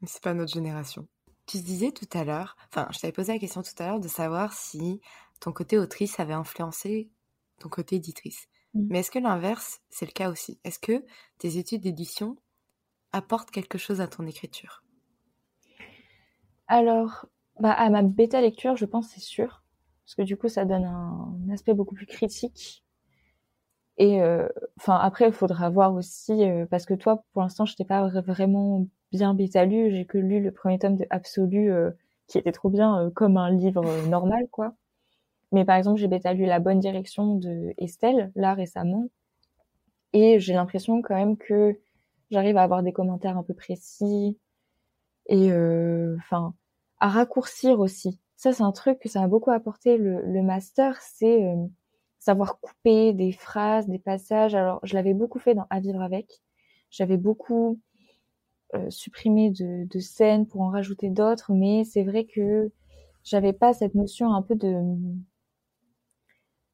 Mais c'est pas notre génération. Tu te disais tout à l'heure, enfin, je t'avais posé la question tout à l'heure de savoir si ton côté autrice avait influencé ton côté éditrice. Mmh. Mais est-ce que l'inverse, c'est le cas aussi? Est-ce que tes études d'édition apportent quelque chose à ton écriture? Alors, bah, à ma bêta lecture, je pense c'est sûr. Parce que du coup, ça donne un aspect beaucoup plus critique et euh, enfin après, il faudra voir aussi euh, parce que toi, pour l'instant, je t'ai pas vraiment bien bêta lu. J'ai que lu le premier tome de Absolu euh, qui était trop bien comme un livre normal quoi. Mais par exemple, j'ai bêta lu La bonne direction de Estelle là récemment et j'ai l'impression quand même que j'arrive à avoir des commentaires un peu précis et enfin à raccourcir aussi. Ça, c'est un truc que ça m'a beaucoup apporté le, le master, c'est savoir couper des phrases, des passages. Alors, je l'avais beaucoup fait dans À vivre avec. J'avais beaucoup euh, supprimé de, de, scènes pour en rajouter d'autres, mais c'est vrai que j'avais pas cette notion un peu de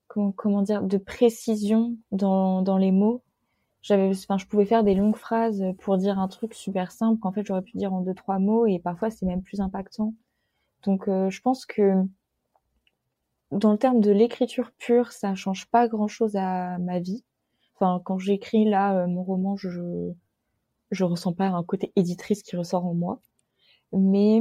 comment, comment dire de précision dans, dans les mots. J'avais, enfin, je pouvais faire des longues phrases pour dire un truc super simple qu'en fait j'aurais pu dire en deux trois mots et parfois c'est même plus impactant. Donc euh, je pense que dans le terme de l'écriture pure, ça change pas grand chose à ma vie. Enfin, quand j'écris là euh, mon roman, je je ressens pas un côté éditrice qui ressort en moi, mais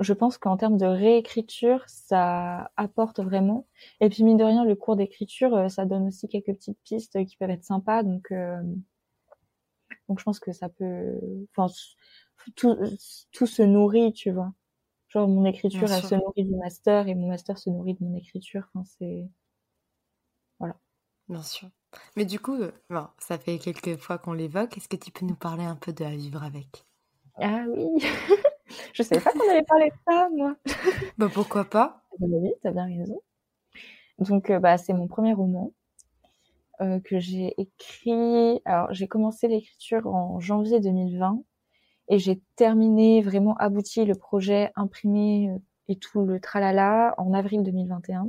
je pense qu'en termes de réécriture, ça apporte vraiment. Et puis mine de rien, le cours d'écriture, euh, ça donne aussi quelques petites pistes qui peuvent être sympas. Donc, euh, donc je pense que ça peut, enfin, tout, tout se nourrit, tu vois. Genre mon écriture, elle se nourrit du master et mon master se nourrit de mon écriture. Enfin, c'est voilà. Bien sûr. Mais du coup, euh, bon, ça fait quelques fois qu'on l'évoque. Est-ce que tu peux nous parler un peu de la vivre avec? Ah oui. Je savais pas qu'on allait parler de ça, moi. bah pourquoi pas bah Oui, t'as bien raison. Donc, euh, bah, c'est mon premier roman euh, que j'ai écrit. Alors, j'ai commencé l'écriture en janvier 2020 et j'ai terminé, vraiment abouti le projet imprimé euh, et tout le tralala en avril 2021.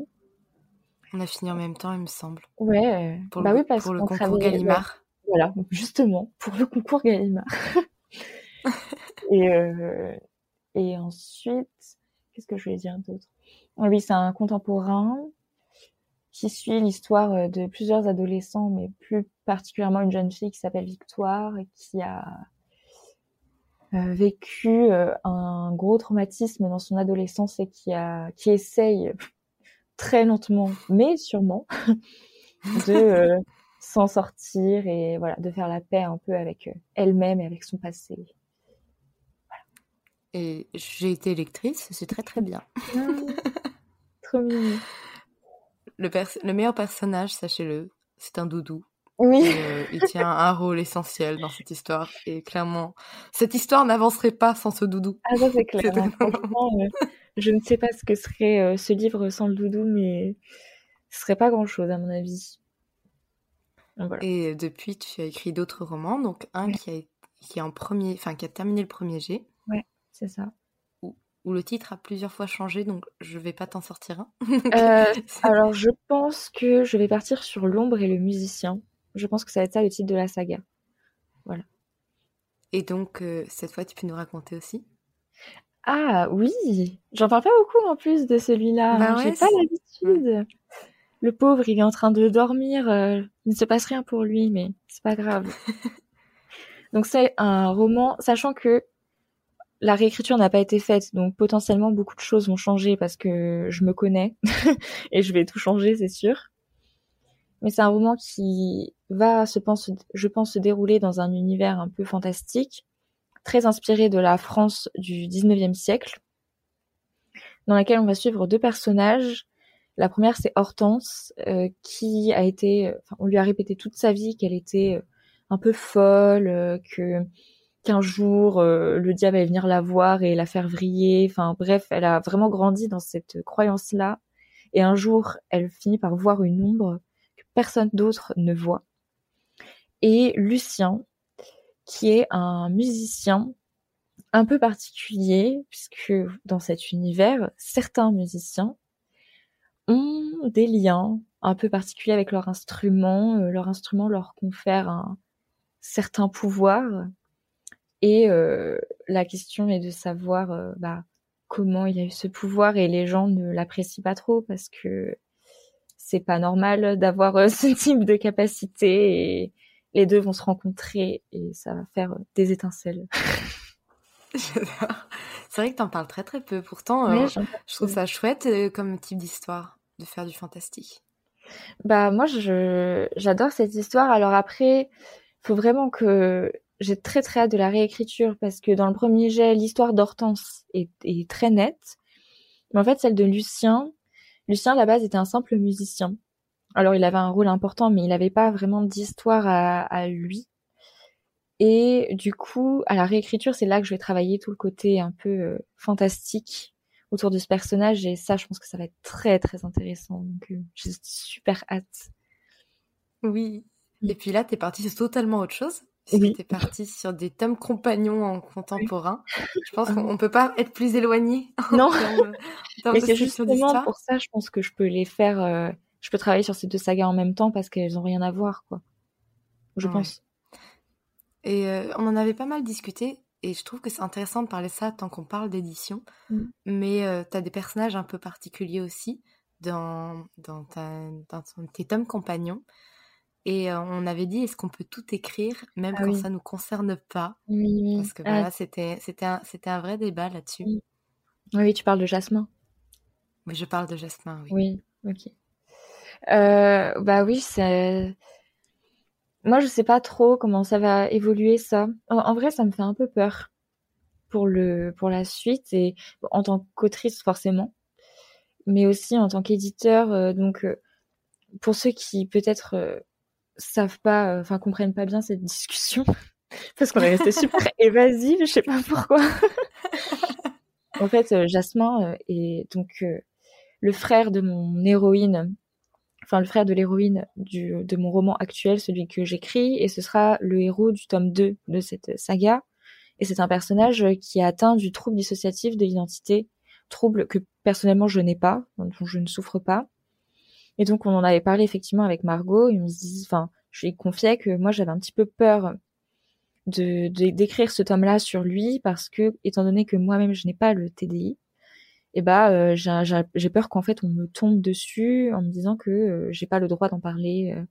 On a fini en même temps, il me semble. Ouais. Pour bah le, oui, parce pour le concours Gallimard. Voilà, justement, pour le concours Gallimard. et, euh, et ensuite, qu'est-ce que je voulais dire d'autre? Ah Oui, c'est un contemporain qui suit l'histoire euh, de plusieurs adolescents, mais plus particulièrement une jeune fille qui s'appelle Victoire, et qui a euh, vécu euh, un gros traumatisme dans son adolescence et qui a qui essaye très lentement, mais sûrement, de s'en sortir et voilà, de faire la paix un peu avec elle-même et avec son passé. Et j'ai été électrice, c'est très très bien. Trop mignon. Le, le meilleur personnage, sachez-le, c'est un doudou. Oui. Euh, il tient un rôle essentiel dans cette histoire. Et clairement, cette histoire n'avancerait pas sans ce doudou. Ah, ça c'est clair. Hein. Euh, je ne sais pas ce que serait euh, ce livre sans le doudou, mais ce serait pas grand-chose à mon avis. Et depuis, tu as écrit d'autres romans, donc un qui, a, qui, est en premier, enfin, qui a terminé le premier G. C'est ça. Où, le titre a plusieurs fois changé, donc je vais pas t'en sortir un. Euh, alors, je pense que je vais partir sur L'ombre et le musicien. Je pense que ça va être ça le titre de la saga. Voilà. Et donc, euh, cette fois, tu peux nous raconter aussi Ah oui J'en parle pas beaucoup en plus de celui-là. Bah J'ai pas l'habitude. Le pauvre, il est en train de dormir. Euh, il ne se passe rien pour lui, mais c'est pas grave. donc, c'est un roman, sachant que la réécriture n'a pas été faite, donc potentiellement beaucoup de choses vont changer parce que je me connais et je vais tout changer, c'est sûr. Mais c'est un roman qui va, se pense, je pense, se dérouler dans un univers un peu fantastique, très inspiré de la France du 19e siècle, dans laquelle on va suivre deux personnages. La première, c'est Hortense, euh, qui a été, enfin, on lui a répété toute sa vie qu'elle était euh, un peu folle, euh, que qu'un jour euh, le diable allait venir la voir et la faire vriller. Enfin bref, elle a vraiment grandi dans cette croyance-là. Et un jour, elle finit par voir une ombre que personne d'autre ne voit. Et Lucien, qui est un musicien un peu particulier, puisque dans cet univers, certains musiciens ont des liens un peu particuliers avec leur instrument. Euh, leur instrument leur confère un certain pouvoir et euh, la question est de savoir euh, bah, comment il a eu ce pouvoir et les gens ne l'apprécient pas trop parce que c'est pas normal d'avoir euh, ce type de capacité et les deux vont se rencontrer et ça va faire des étincelles. C'est vrai que t'en parles très très peu. Pourtant, je trouve ça chouette comme type d'histoire de faire du fantastique. Bah moi, j'adore cette histoire. Alors après, faut vraiment que j'ai très très hâte de la réécriture parce que dans le premier jet, l'histoire d'Hortense est, très nette. Mais en fait, celle de Lucien, Lucien à la base était un simple musicien. Alors il avait un rôle important, mais il n'avait pas vraiment d'histoire à, lui. Et du coup, à la réécriture, c'est là que je vais travailler tout le côté un peu euh, fantastique autour de ce personnage. Et ça, je pense que ça va être très très intéressant. Donc euh, j'ai super hâte. Oui. Et puis là, t'es partie sur totalement autre chose. Si t'es parti sur des tomes compagnons en contemporain, je pense qu'on peut pas être plus éloigné. Non, mais c'est justement pour ça, je pense que je peux les faire. Euh, je peux travailler sur ces deux sagas en même temps parce qu'elles ont rien à voir, quoi. je pense. Et on en avait pas mal discuté, et je trouve que c'est intéressant de parler ça tant qu'on parle d'édition. Mm. Mais tu as des personnages un peu particuliers aussi dans, dans, dans tes tomes compagnons. Et on avait dit, est-ce qu'on peut tout écrire, même ah quand ça ne nous concerne pas? Oui, Parce que voilà, c'était, c'était, un, c'était un vrai débat là-dessus. Oui. tu parles de Jasmin. Oui, je parle de Jasmin, oui. Oui, ok. Euh, bah oui, c'est... Moi, je sais pas trop comment ça va évoluer, ça. En, vrai, ça me fait un peu peur pour, le, pour la suite, et en tant qu'autrice, forcément, mais aussi en tant qu'éditeur. Euh, donc, euh, pour ceux qui peut-être savent pas, enfin comprennent pas bien cette discussion, parce qu'on est resté super évasive, je sais pas pourquoi. en fait, euh, Jasmin euh, est donc euh, le frère de mon héroïne, enfin le frère de l'héroïne de mon roman actuel, celui que j'écris, et ce sera le héros du tome 2 de cette saga. Et c'est un personnage qui est atteint du trouble dissociatif de l'identité, trouble que personnellement je n'ai pas, dont je ne souffre pas. Et donc, on en avait parlé effectivement avec Margot, et on se dit, enfin, je lui confiais que moi, j'avais un petit peu peur de d'écrire ce tome-là sur lui parce que, étant donné que moi-même, je n'ai pas le TDI, et bah, euh, j'ai peur qu'en fait, on me tombe dessus en me disant que euh, j'ai pas le droit d'en parler, euh,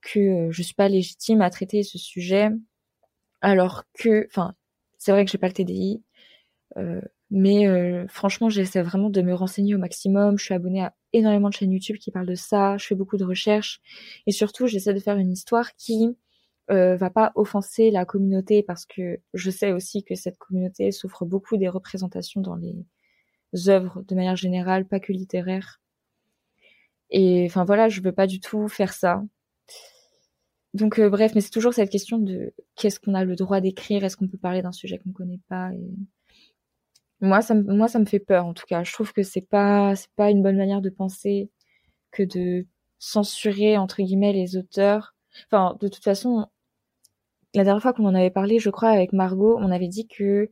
que je suis pas légitime à traiter ce sujet, alors que, enfin, c'est vrai que j'ai pas le TDI, mais euh, franchement, j'essaie vraiment de me renseigner au maximum. Je suis abonnée à énormément de chaînes YouTube qui parlent de ça. Je fais beaucoup de recherches. Et surtout, j'essaie de faire une histoire qui euh, va pas offenser la communauté parce que je sais aussi que cette communauté souffre beaucoup des représentations dans les œuvres de manière générale, pas que littéraires. Et enfin voilà, je veux pas du tout faire ça. Donc euh, bref, mais c'est toujours cette question de qu'est-ce qu'on a le droit d'écrire, est-ce qu'on peut parler d'un sujet qu'on connaît pas? Moi, ça me, moi, ça me fait peur, en tout cas. Je trouve que c'est pas, c'est pas une bonne manière de penser que de censurer, entre guillemets, les auteurs. Enfin, de toute façon, la dernière fois qu'on en avait parlé, je crois, avec Margot, on avait dit que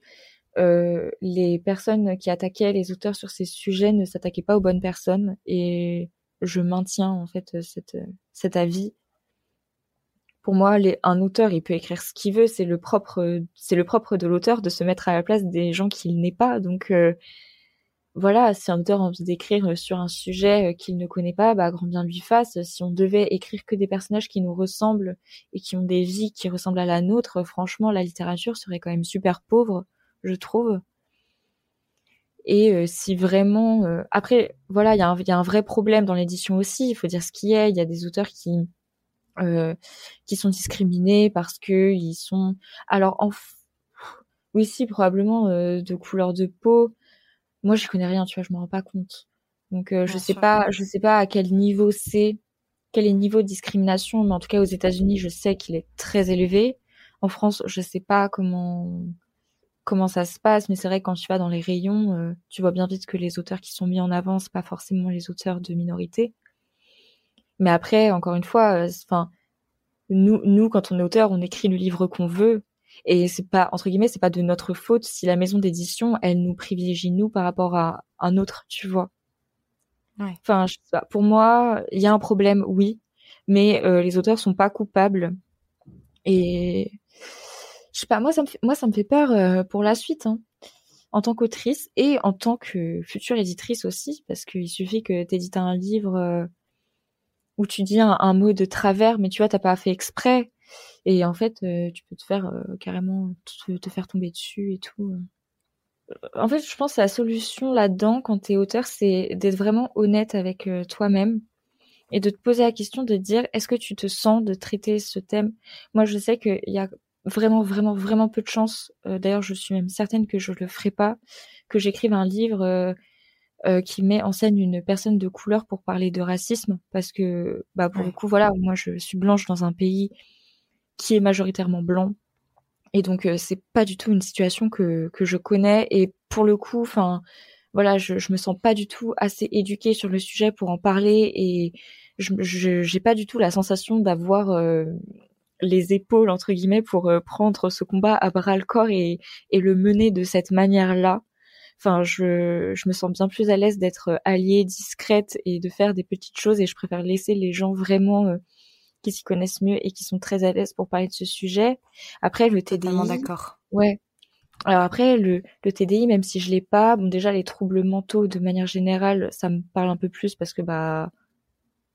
euh, les personnes qui attaquaient les auteurs sur ces sujets ne s'attaquaient pas aux bonnes personnes. Et je maintiens, en fait, cette, cet avis pour moi, un auteur, il peut écrire ce qu'il veut. C'est le propre, c'est le propre de l'auteur de se mettre à la place des gens qu'il n'est pas. Donc euh, voilà, si un auteur a envie d'écrire sur un sujet euh, qu'il ne connaît pas, bah grand bien lui fasse. Si on devait écrire que des personnages qui nous ressemblent et qui ont des vies qui ressemblent à la nôtre, franchement, la littérature serait quand même super pauvre, je trouve. Et euh, si vraiment, après, voilà, il y, y, a un vrai problème dans l'édition aussi. Il faut dire ce qui est. Il y a des auteurs qui euh, qui sont discriminés parce que ils sont alors en oui si probablement euh, de couleur de peau. Moi je connais rien tu vois je me rends pas compte. Donc euh, je sais pas je sais pas à quel niveau c'est quel est le niveau de discrimination mais en tout cas aux États-Unis je sais qu'il est très élevé. En France je sais pas comment comment ça se passe mais c'est vrai que quand tu vas dans les rayons tu vois bien vite que les auteurs qui sont mis en avant c'est pas forcément les auteurs de minorité mais après, encore une fois, euh, enfin, nous, nous, quand on est auteur, on écrit le livre qu'on veut. Et c'est pas, entre guillemets, c'est pas de notre faute si la maison d'édition, elle nous privilégie nous par rapport à un autre, tu vois. Ouais. Enfin, je sais pas, pour moi, il y a un problème, oui, mais euh, les auteurs sont pas coupables. Et je sais pas, moi ça me fait, moi ça me fait peur euh, pour la suite, hein, en tant qu'autrice et en tant que future éditrice aussi, parce qu'il suffit que t'édites un livre où tu dis un, mot de travers, mais tu vois, t'as pas fait exprès. Et en fait, euh, tu peux te faire euh, carrément te, faire tomber dessus et tout. Euh. En fait, je pense que la solution là-dedans, quand t'es auteur, c'est d'être vraiment honnête avec toi-même et de te poser la question de dire est-ce que tu te sens de traiter ce thème? Moi, je sais qu'il y a vraiment, vraiment, vraiment peu de chance. D'ailleurs, je suis même certaine que je le ferai pas, que j'écrive un livre euh, qui met en scène une personne de couleur pour parler de racisme. Parce que bah pour le coup voilà moi je suis blanche dans un pays qui est majoritairement blanc. Et donc euh, c'est pas du tout une situation que que je connais. Et pour le coup enfin voilà je je me sens pas du tout assez éduquée sur le sujet pour en parler. Et je j'ai pas du tout la sensation d'avoir euh, les épaules entre guillemets pour prendre ce combat à bras le corps et et le mener de cette manière là Enfin, je, je me sens bien plus à l'aise d'être alliée, discrète et de faire des petites choses et je préfère laisser les gens vraiment euh, qui s'y connaissent mieux et qui sont très à l'aise pour parler de ce sujet. Après, le TDI. d'accord. Ouais. Alors après, le, le TDI, même si je l'ai pas, bon, déjà, les troubles mentaux, de manière générale, ça me parle un peu plus parce que, bah,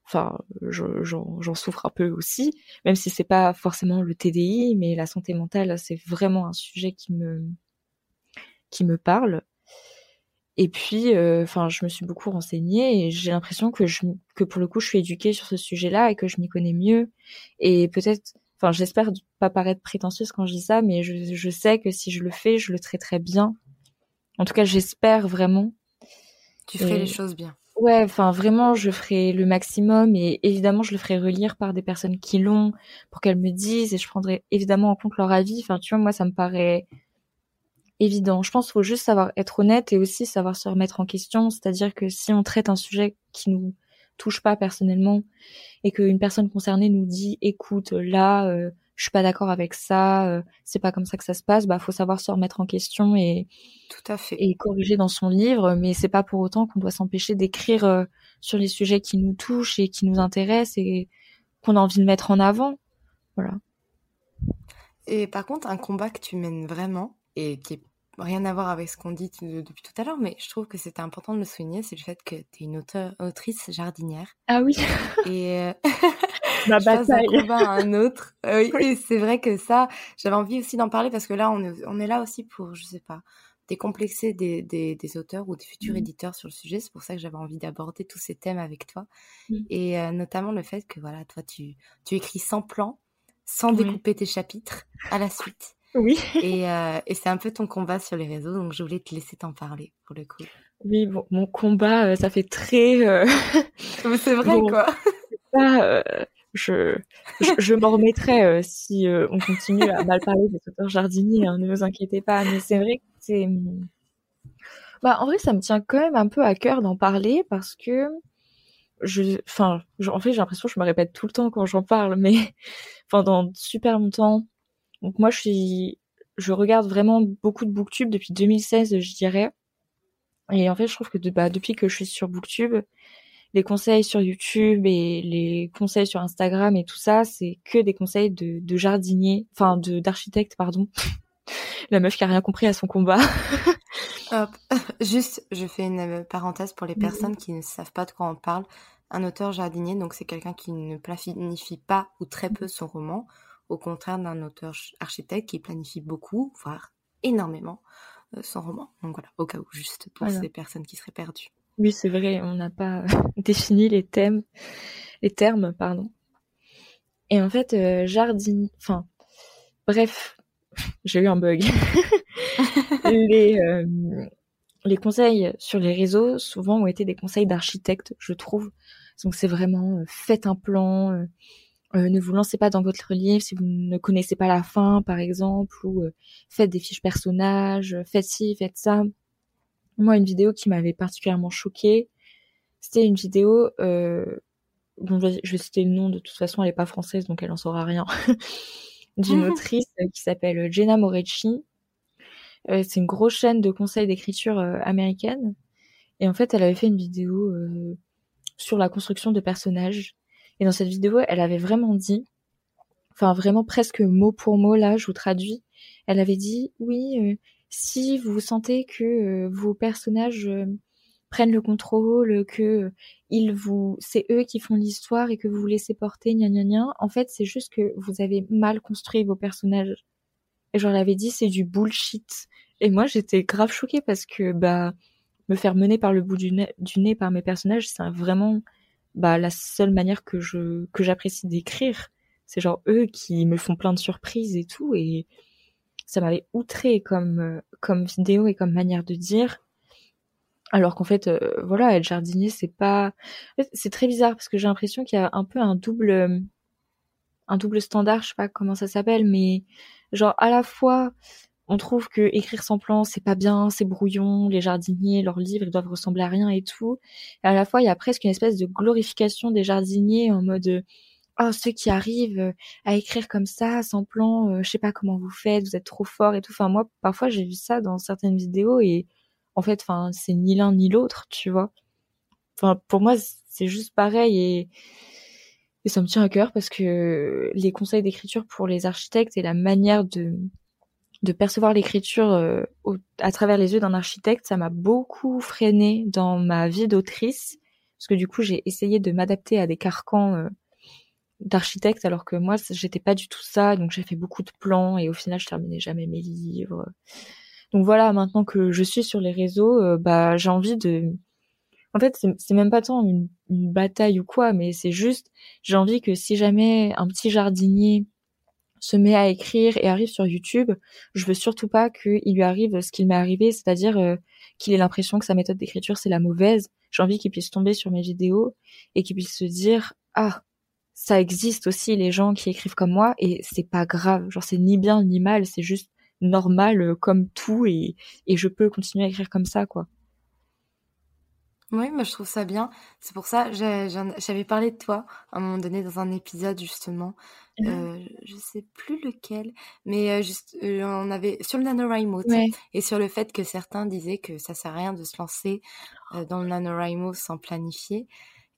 enfin, j'en souffre un peu aussi, même si c'est pas forcément le TDI, mais la santé mentale, c'est vraiment un sujet qui me, qui me parle. Et puis, euh, enfin, je me suis beaucoup renseignée et j'ai l'impression que je, que pour le coup, je suis éduquée sur ce sujet-là et que je m'y connais mieux. Et peut-être, enfin, j'espère pas paraître prétentieuse quand je dis ça, mais je, je sais que si je le fais, je le traiterai bien. En tout cas, j'espère vraiment. Tu ferais les choses bien. Ouais, enfin vraiment, je ferai le maximum et évidemment, je le ferai relire par des personnes qui l'ont pour qu'elles me disent et je prendrai évidemment en compte leur avis. Enfin, tu vois, moi, ça me paraît évident. Je pense qu'il faut juste savoir être honnête et aussi savoir se remettre en question. C'est-à-dire que si on traite un sujet qui nous touche pas personnellement et qu'une personne concernée nous dit écoute là euh, je suis pas d'accord avec ça euh, c'est pas comme ça que ça se passe bah faut savoir se remettre en question et tout à fait et corriger dans son livre mais c'est pas pour autant qu'on doit s'empêcher d'écrire euh, sur les sujets qui nous touchent et qui nous intéressent et qu'on a envie de mettre en avant voilà et par contre un combat que tu mènes vraiment et qui est rien à voir avec ce qu'on dit depuis tout à l'heure, mais je trouve que c'était important de le souligner, c'est le fait que tu es une auteur, autrice jardinière. Ah oui. Et euh, Ma bataille. Je combat un autre. Euh, oui, c'est vrai que ça, j'avais envie aussi d'en parler parce que là, on est, on est là aussi pour, je sais pas, décomplexer des, des, des auteurs ou des futurs mmh. éditeurs sur le sujet. C'est pour ça que j'avais envie d'aborder tous ces thèmes avec toi. Mmh. Et euh, notamment le fait que, voilà, toi, tu, tu écris sans plan, sans découper tes chapitres à la suite. Oui. Et, euh, et c'est un peu ton combat sur les réseaux, donc je voulais te laisser t'en parler pour le coup. Oui, bon, mon combat, euh, ça fait très. Euh... c'est vrai, quoi. Je, je, je m'en remettrai si on continue à mal parler des auteurs jardiniers, hein, ne vous inquiétez pas. Mais c'est vrai que c'est. Bah, en vrai, ça me tient quand même un peu à cœur d'en parler parce que je, enfin, en fait, j'ai l'impression que je me répète tout le temps quand j'en parle, mais pendant super longtemps, donc moi, je suis, je regarde vraiment beaucoup de booktube depuis 2016, je dirais. Et en fait, je trouve que bah, depuis que je suis sur booktube, les conseils sur YouTube et les conseils sur Instagram et tout ça, c'est que des conseils de, de jardinier, enfin de d'architecte, pardon. La meuf qui a rien compris à son combat. Hop. Juste, je fais une parenthèse pour les personnes qui ne savent pas de quoi on parle. Un auteur jardinier, donc c'est quelqu'un qui ne planifie pas ou très peu son roman au contraire d'un auteur architecte qui planifie beaucoup, voire énormément, euh, son roman. Donc voilà, au cas où, juste pour ces personnes qui seraient perdues. Oui, c'est vrai, on n'a pas défini les thèmes, les termes, pardon. Et en fait, euh, jardin, enfin, bref, j'ai eu un bug. les, euh, les conseils sur les réseaux, souvent, ont été des conseils d'architectes, je trouve. Donc c'est vraiment, faites un plan, euh, ne vous lancez pas dans votre livre si vous ne connaissez pas la fin, par exemple, ou euh, faites des fiches personnages, faites ci, faites ça. Moi, une vidéo qui m'avait particulièrement choquée, c'était une vidéo, euh, bon, je vais citer le nom, de toute façon, elle n'est pas française, donc elle en saura rien, d'une autrice qui s'appelle Jenna Morecci. c'est une grosse chaîne de conseils d'écriture américaine. Et en fait, elle avait fait une vidéo sur la construction de personnages et dans cette vidéo, elle avait vraiment dit, enfin vraiment presque mot pour mot là, je vous traduis, elle avait dit oui, euh, si vous sentez que euh, vos personnages euh, prennent le contrôle, que ils vous, c'est eux qui font l'histoire et que vous vous laissez porter, gna gna gna. En fait, c'est juste que vous avez mal construit vos personnages. Et je leur avais dit, c'est du bullshit. Et moi, j'étais grave choquée parce que bah me faire mener par le bout du du nez par mes personnages, c'est vraiment bah la seule manière que je que j'apprécie d'écrire, c'est genre eux qui me font plein de surprises et tout et ça m'avait outré comme euh, comme vidéo et comme manière de dire. Alors qu'en fait, euh, voilà, être jardinier, c'est pas, c'est très bizarre parce que j'ai l'impression qu'il y a un peu un double, un double standard, je sais pas comment ça s'appelle, mais genre à la fois on trouve que écrire sans plan c'est pas bien, c'est brouillon, les jardiniers, leurs livres ils doivent ressembler à rien et tout. Et à la fois il y a presque une espèce de glorification des jardiniers en mode oh ceux qui arrivent à écrire comme ça sans plan, euh, je sais pas comment vous faites, vous êtes trop fort et tout. Enfin moi parfois j'ai vu ça dans certaines vidéos et en fait enfin c'est ni l'un ni l'autre, tu vois. Enfin pour moi c'est juste pareil et Et ça me tient à cœur parce que les conseils d'écriture pour les architectes et la manière de, de percevoir l'écriture euh, à travers les yeux d'un architecte, ça m'a beaucoup freiné dans ma vie d'autrice. Parce que du coup, j'ai essayé de m'adapter à des carcans euh, d'architecte alors que moi, j'étais pas du tout ça. Donc j'ai fait beaucoup de plans et au final, je terminais jamais mes livres. Donc voilà, maintenant que je suis sur les réseaux, euh, bah j'ai envie de en fait, c'est même pas tant une, bataille ou quoi, mais c'est juste, j'ai envie que si jamais un petit jardinier se met à écrire et arrive sur YouTube, je veux surtout pas qu'il lui arrive ce qu'il m'est arrivé, c'est-à-dire euh, qu'il ait l'impression que sa méthode d'écriture c'est la mauvaise. J'ai envie qu'il puisse tomber sur mes vidéos et qu'il puisse se dire ah ça existe aussi les gens qui écrivent comme moi et c'est pas grave, genre c'est ni bien ni mal, c'est juste normal euh, comme tout et, et je peux continuer à écrire comme ça quoi. Oui, mais je trouve ça bien. C'est pour ça, j'avais parlé de toi à un moment donné dans un épisode justement. Mmh. Euh, je sais plus lequel, mais euh, juste, euh, on avait sur le NaNoWriMo et sur le fait que certains disaient que ça sert à rien de se lancer dans le NaNoWriMo sans planifier.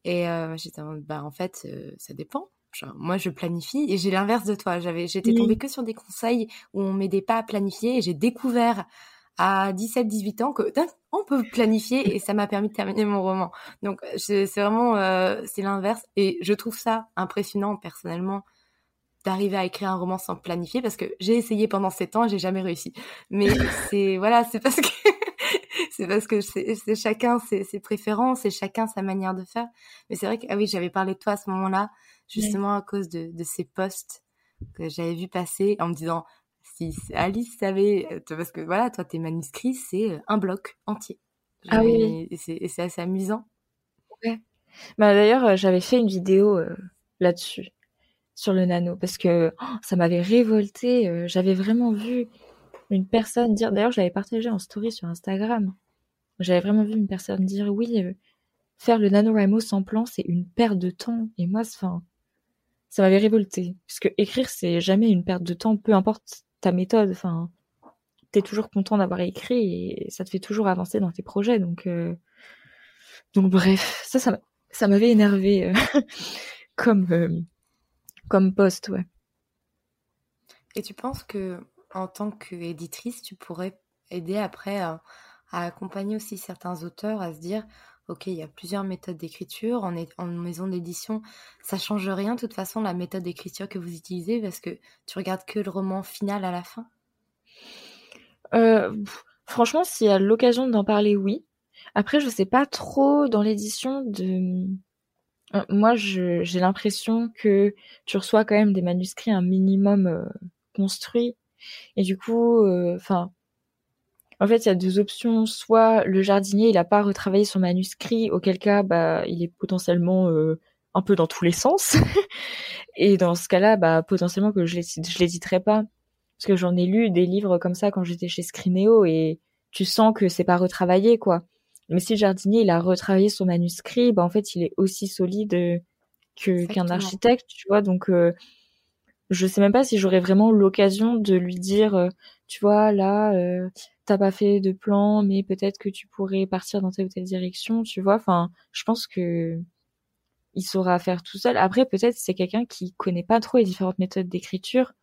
Et j'étais bah en fait, ça dépend. moi, je planifie et j'ai l'inverse de toi. J'avais, j'étais tombée que sur des conseils où on m'aidait pas à planifier et j'ai découvert à 17-18 ans que on peut planifier et ça m'a permis de terminer mon roman. Donc c'est vraiment euh, c'est l'inverse et je trouve ça impressionnant personnellement d'arriver à écrire un roman sans planifier parce que j'ai essayé pendant 7 ans et j'ai jamais réussi. Mais c'est voilà, c'est parce que c'est parce que c'est chacun ses, ses, préférences et chacun sa manière de faire. Mais c'est vrai que ah oui, j'avais parlé de toi à ce moment-là justement à cause de, de ces posts que j'avais vu passer en me disant si Alice savait, euh, parce que voilà, toi, tes manuscrits, c'est euh, un bloc entier. Ah oui. Et c'est assez amusant. Ouais. Bah, D'ailleurs, euh, j'avais fait une vidéo là-dessus, sur le nano, parce que oh, ça m'avait révolté. j'avais vraiment vu une personne dire, d'ailleurs, je l'avais partagé en story sur Instagram. J'avais vraiment vu une personne dire, oui, faire le NaNoWriMo sans plan, c'est une perte de temps. Et moi, enfin, ça m'avait révolté. Parce que écrire, c'est jamais une perte de temps, peu importe ta méthode. Enfin, t'es toujours content d'avoir écrit et ça te fait toujours avancer dans tes projets. Donc, euh, bref, ça, ça, m'avait énervé euh, comme euh, comme poste, ouais. Et tu penses que en tant qu'éditrice, tu pourrais aider après à, accompagner aussi certains auteurs à se dire ok, il y a plusieurs méthodes d'écriture. En, maison d'édition, ça change rien de toute façon la méthode d'écriture que vous utilisez parce que tu regardes que le roman final à la fin? Euh, franchement, s'il y a l'occasion d'en parler, oui. Après, je sais pas trop dans l'édition de. Euh, moi, j'ai l'impression que tu reçois quand même des manuscrits un minimum euh, construits. Et du coup, enfin, en fait, il y a deux options. Soit le jardinier, il a pas retravaillé son manuscrit, auquel cas, bah, il est potentiellement euh, un peu dans tous les sens. et dans ce cas-là, bah, potentiellement que je l'éditerai pas. Parce que j'en ai lu des livres comme ça quand j'étais chez Scrineo et tu sens que c'est pas retravaillé, quoi. Mais si le jardinier, il a retravaillé son manuscrit, bah, en fait, il est aussi solide que qu'un architecte, tu vois. Donc, euh, je sais même pas si j'aurais vraiment l'occasion de lui dire, euh, tu vois, là, euh, t'as pas fait de plan, mais peut-être que tu pourrais partir dans telle ou telle direction, tu vois. Enfin, je pense que il saura faire tout seul. Après, peut-être c'est quelqu'un qui connaît pas trop les différentes méthodes d'écriture.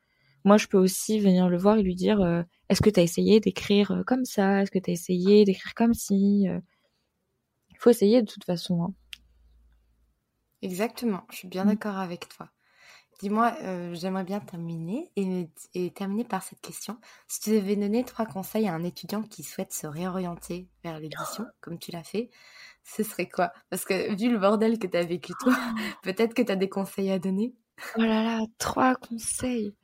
Moi, je peux aussi venir le voir et lui dire euh, Est-ce que tu as essayé d'écrire comme ça? Est-ce que tu as essayé d'écrire comme ci? Euh? Il faut essayer de toute façon. Hein. Exactement, je suis bien mmh. d'accord avec toi. Dis-moi, euh, j'aimerais bien terminer et, terminer par cette question. Si tu devais donner trois conseils à un étudiant qui souhaite se réorienter vers l'édition, comme tu l'as fait, ce serait quoi? Parce que vu le bordel que tu as vécu toi, peut-être que tu as des conseils à donner? Oh là là, trois conseils.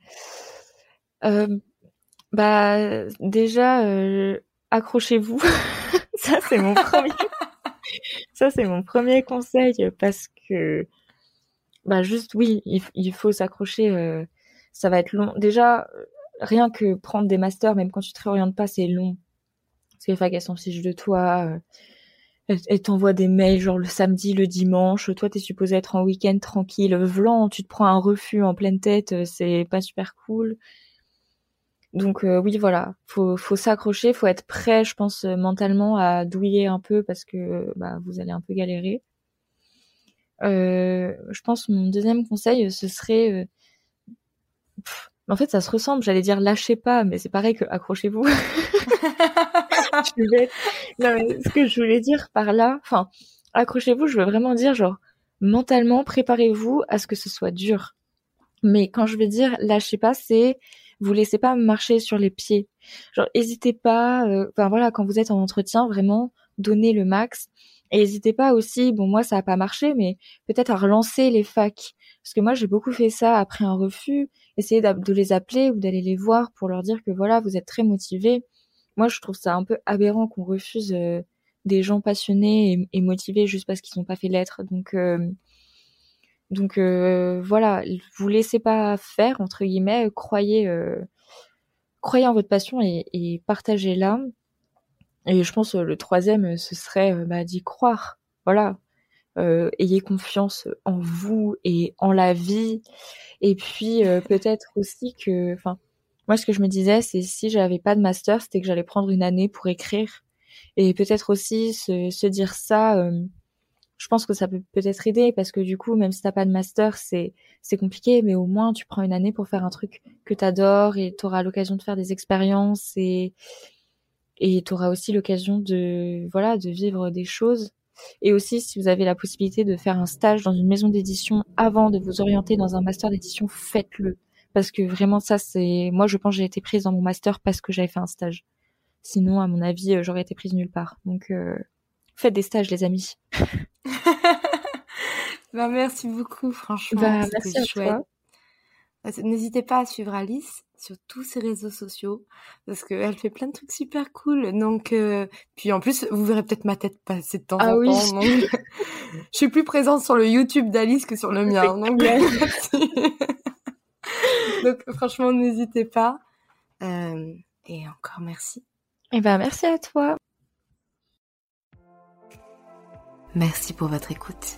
Euh, bah déjà, euh, accrochez-vous. Ça c'est mon premier. Ça c'est mon premier conseil parce que bah juste oui, il, faut s'accrocher. Euh, ça va être long. Déjà, euh, rien que prendre des masters, même quand tu te réorientes pas, c'est long. Parce que les facs, elles s'en fichent de toi. Euh, elles, t'envoient des mails genre le samedi, le dimanche. Toi, t'es supposé être en week-end tranquille. Vlan, tu te prends un refus en pleine tête, c'est pas super cool. Donc oui, voilà, faut faut s'accrocher, faut être prêt, je pense mentalement à douiller un peu parce que bah vous allez un peu galérer. Euh, je pense mon deuxième conseil, ce serait... Euh, en fait, ça se ressemble. J'allais dire lâchez pas, mais c'est pareil que accrochez-vous. ce que je voulais dire par là, enfin, accrochez-vous, je veux vraiment dire genre mentalement, préparez-vous à ce que ce soit dur. Mais quand je vais dire lâchez pas, c'est vous laissez pas marcher sur les pieds. Genre, hésitez pas. Euh, enfin voilà, quand vous êtes en entretien, vraiment donnez le max. Et n'hésitez pas aussi, bon moi ça a pas marché, mais peut-être à relancer les facs. Parce que moi j'ai beaucoup fait ça après un refus, essayer de les appeler ou d'aller les voir pour leur dire que voilà, vous êtes très motivés. Moi je trouve ça un peu aberrant qu'on refuse euh, des gens passionnés et, motivés juste parce qu'ils n'ont pas fait lettres. Donc euh, donc euh, voilà, vous laissez pas faire entre guillemets, croyez croyez en votre passion et partagez-la. Et je pense le troisième, ce serait bah, d'y croire. Voilà, euh, ayez confiance en vous et en la vie. Et puis euh, peut-être aussi que, enfin, moi ce que je me disais, c'est si j'avais pas de master, c'était que j'allais prendre une année pour écrire. Et peut-être aussi se, se, dire ça. Euh, je pense que ça peut peut-être aider parce que du coup, même si t'as pas de master, c'est c'est compliqué, mais au moins tu prends une année pour faire un truc que t'adores et t'auras l'occasion de faire des expériences et et t'auras aussi l'occasion de voilà de vivre des choses et aussi, si vous avez la possibilité de faire un stage dans une maison d'édition avant de vous orienter dans un master d'édition, faites-le. Parce que vraiment, ça, c'est, moi, je pense que j'ai été prise dans mon master parce que j'avais fait un stage. Sinon, à mon avis, euh, j'aurais été prise nulle part. Donc, euh, faites des stages, les amis. bah, merci beaucoup, franchement. Bah, merci à chouette. Toi. Bah, n'hésitez pas à suivre Alice sur tous ses réseaux sociaux parce qu'elle fait plein de trucs super cool. Donc, euh, puis en plus, vous verrez peut-être ma tête passer de temps ah en temps. Donc, je suis plus présente sur le YouTube d'Alice que sur le mien. Donc, donc franchement, n'hésitez pas. Euh, et encore merci. Et eh ben, merci à toi. Merci pour votre écoute.